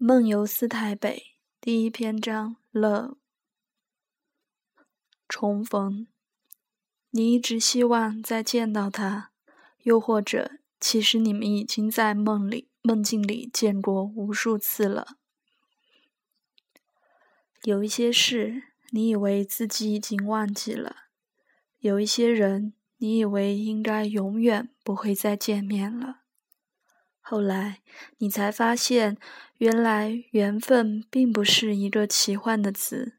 梦游四台北第一篇章：Love。重逢，你一直希望再见到他，又或者，其实你们已经在梦里、梦境里见过无数次了。有一些事，你以为自己已经忘记了；有一些人，你以为应该永远不会再见面了。后来，你才发现，原来缘分并不是一个奇幻的词。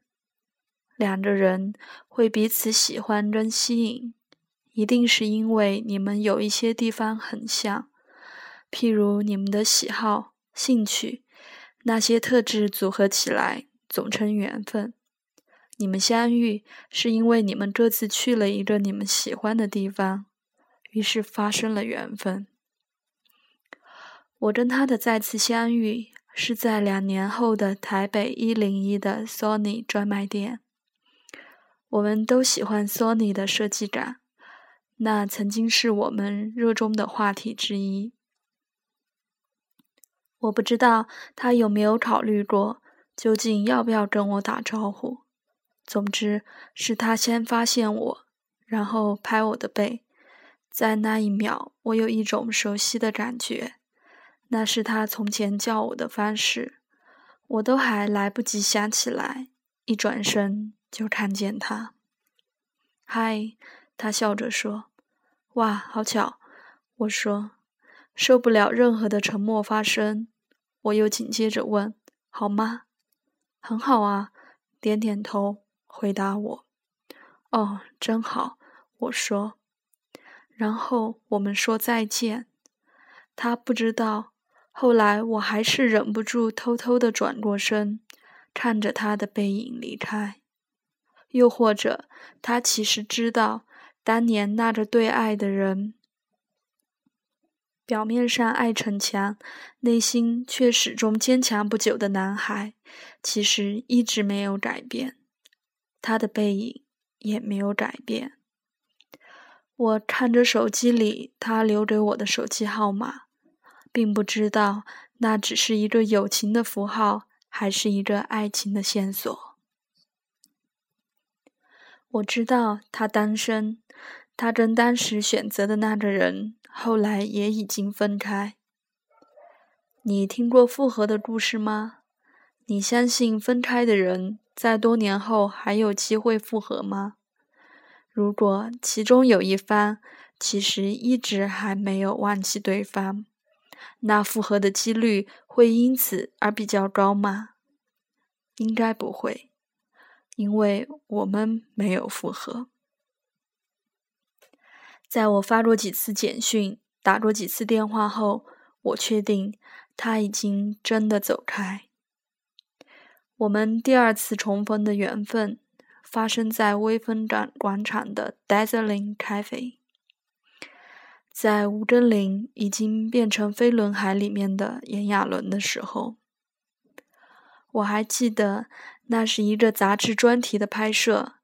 两个人会彼此喜欢跟吸引，一定是因为你们有一些地方很像，譬如你们的喜好、兴趣，那些特质组合起来总称缘分。你们相遇是因为你们各自去了一个你们喜欢的地方，于是发生了缘分。我跟他的再次相遇是在两年后的台北一零一的 Sony 专卖店。我们都喜欢 Sony 的设计感，那曾经是我们热衷的话题之一。我不知道他有没有考虑过，究竟要不要跟我打招呼。总之是他先发现我，然后拍我的背，在那一秒，我有一种熟悉的感觉。那是他从前叫我的方式，我都还来不及想起来，一转身就看见他。嗨，他笑着说：“哇，好巧。”我说：“受不了任何的沉默发生。”我又紧接着问：“好吗？”“很好啊。”点点头回答我。“哦，真好。”我说。然后我们说再见。他不知道。后来我还是忍不住偷偷的转过身，看着他的背影离开。又或者，他其实知道，当年那个对爱的人，表面上爱逞强，内心却始终坚强不久的男孩，其实一直没有改变，他的背影也没有改变。我看着手机里他留给我的手机号码。并不知道那只是一个友情的符号，还是一个爱情的线索。我知道他单身，他跟当时选择的那个人后来也已经分开。你听过复合的故事吗？你相信分开的人在多年后还有机会复合吗？如果其中有一方其实一直还没有忘记对方。那复合的几率会因此而比较高吗？应该不会，因为我们没有复合。在我发过几次简讯、打过几次电话后，我确定他已经真的走开。我们第二次重逢的缘分发生在威风港广场的 Dazzling Cafe。在吴根林已经变成飞轮海里面的炎亚纶的时候，我还记得那是一个杂志专题的拍摄，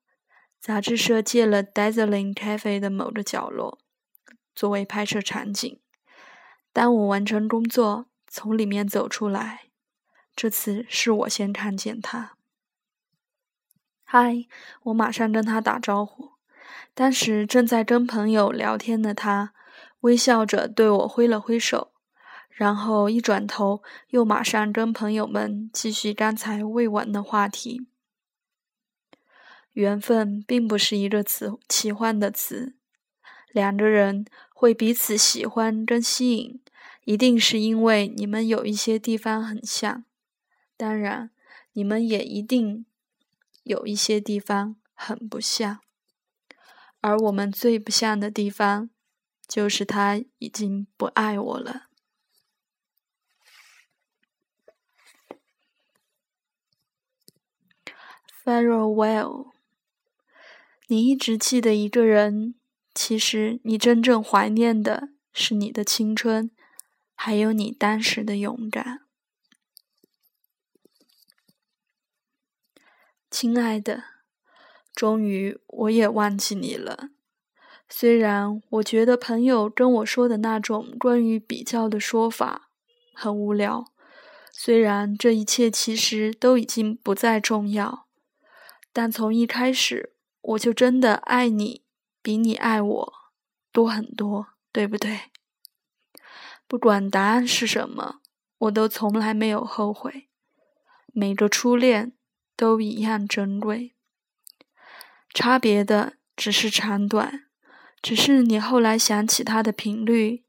杂志社借了 Dazzling Cafe 的某个角落作为拍摄场景。当我完成工作，从里面走出来，这次是我先看见他。嗨，我马上跟他打招呼。当时正在跟朋友聊天的他。微笑着对我挥了挥手，然后一转头，又马上跟朋友们继续刚才未完的话题。缘分并不是一个词，奇幻的词。两个人会彼此喜欢跟吸引，一定是因为你们有一些地方很像。当然，你们也一定有一些地方很不像。而我们最不像的地方。就是他已经不爱我了。Farewell，你一直记得一个人，其实你真正怀念的是你的青春，还有你当时的勇敢。亲爱的，终于我也忘记你了。虽然我觉得朋友跟我说的那种关于比较的说法很无聊，虽然这一切其实都已经不再重要，但从一开始我就真的爱你，比你爱我多很多，对不对？不管答案是什么，我都从来没有后悔。每个初恋都一样珍贵，差别的只是长短，只是你后来想起他的频率。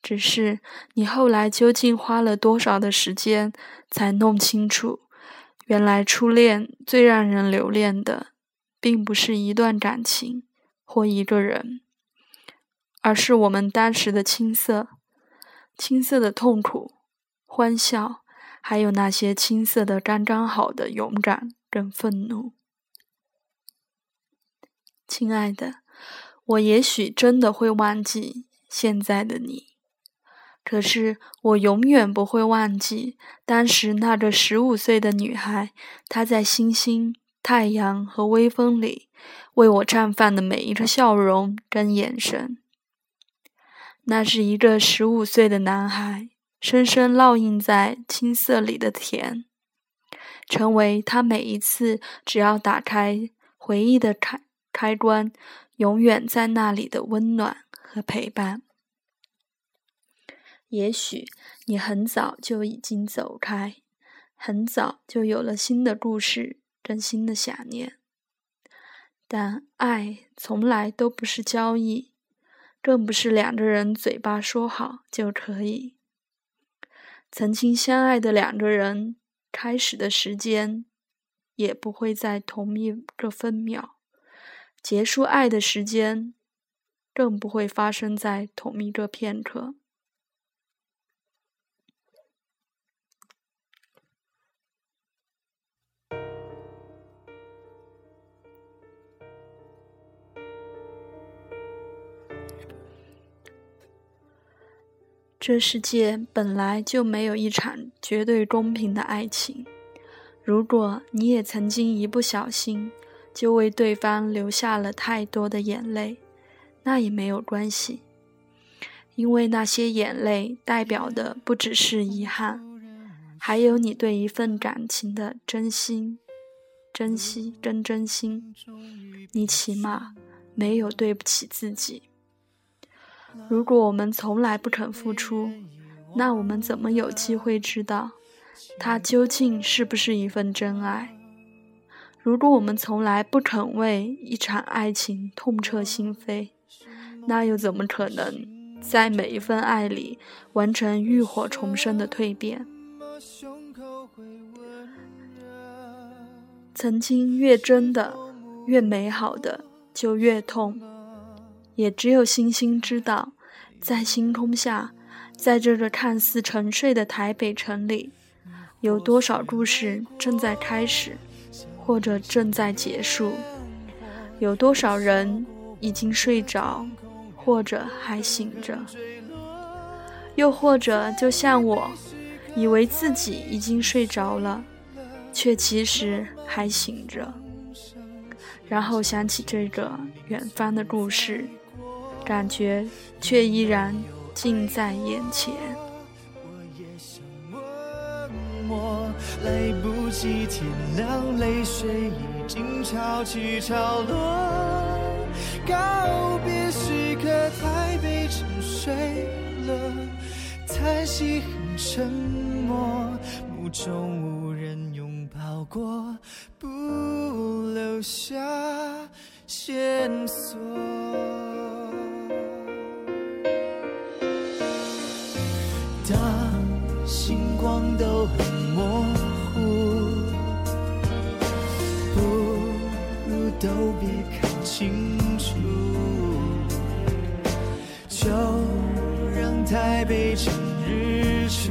只是你后来究竟花了多少的时间才弄清楚，原来初恋最让人留恋的，并不是一段感情或一个人，而是我们当时的青涩，青涩的痛苦、欢笑，还有那些青涩的刚刚好的勇敢跟愤怒。亲爱的，我也许真的会忘记现在的你。可是，我永远不会忘记当时那个十五岁的女孩，她在星星、太阳和微风里为我绽放的每一个笑容跟眼神。那是一个十五岁的男孩，深深烙印在青涩里的甜，成为他每一次只要打开回忆的开开关，永远在那里的温暖和陪伴。也许你很早就已经走开，很早就有了新的故事跟新的想念，但爱从来都不是交易，更不是两个人嘴巴说好就可以。曾经相爱的两个人，开始的时间也不会在同一个分秒，结束爱的时间更不会发生在同一个片刻。这世界本来就没有一场绝对公平的爱情。如果你也曾经一不小心就为对方流下了太多的眼泪，那也没有关系，因为那些眼泪代表的不只是遗憾，还有你对一份感情的真心、珍惜跟真心。你起码没有对不起自己。如果我们从来不肯付出，那我们怎么有机会知道，它究竟是不是一份真爱？如果我们从来不肯为一场爱情痛彻心扉，那又怎么可能在每一份爱里完成浴火重生的蜕变？曾经越真的、越美好的，就越痛。也只有星星知道，在星空下，在这个看似沉睡的台北城里，有多少故事正在开始，或者正在结束；有多少人已经睡着，或者还醒着；又或者，就像我，以为自己已经睡着了，却其实还醒着，然后想起这个远方的故事。感觉却依然近在眼前。来不及天亮，泪水已经潮起潮落。告别时刻，台北沉睡了，叹息很沉默，目中无人拥抱过，不留下线索。当星光都别看清楚，就让台北成日出。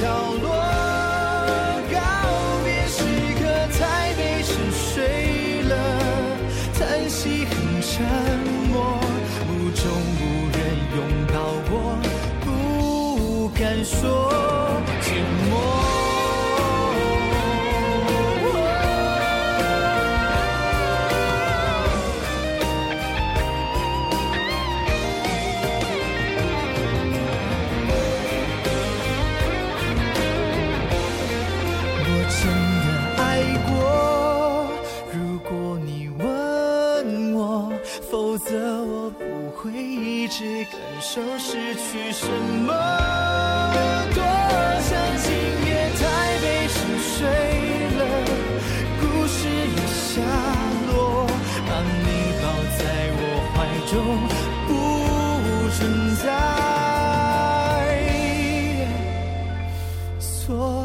角落。告别时刻，台北沉睡了，叹息很沉默，目中无人拥抱我，不敢说寂寞。会一直感受失去什么，多想今夜台北沉睡了，故事也下落，把你抱在我怀中。不存在。所。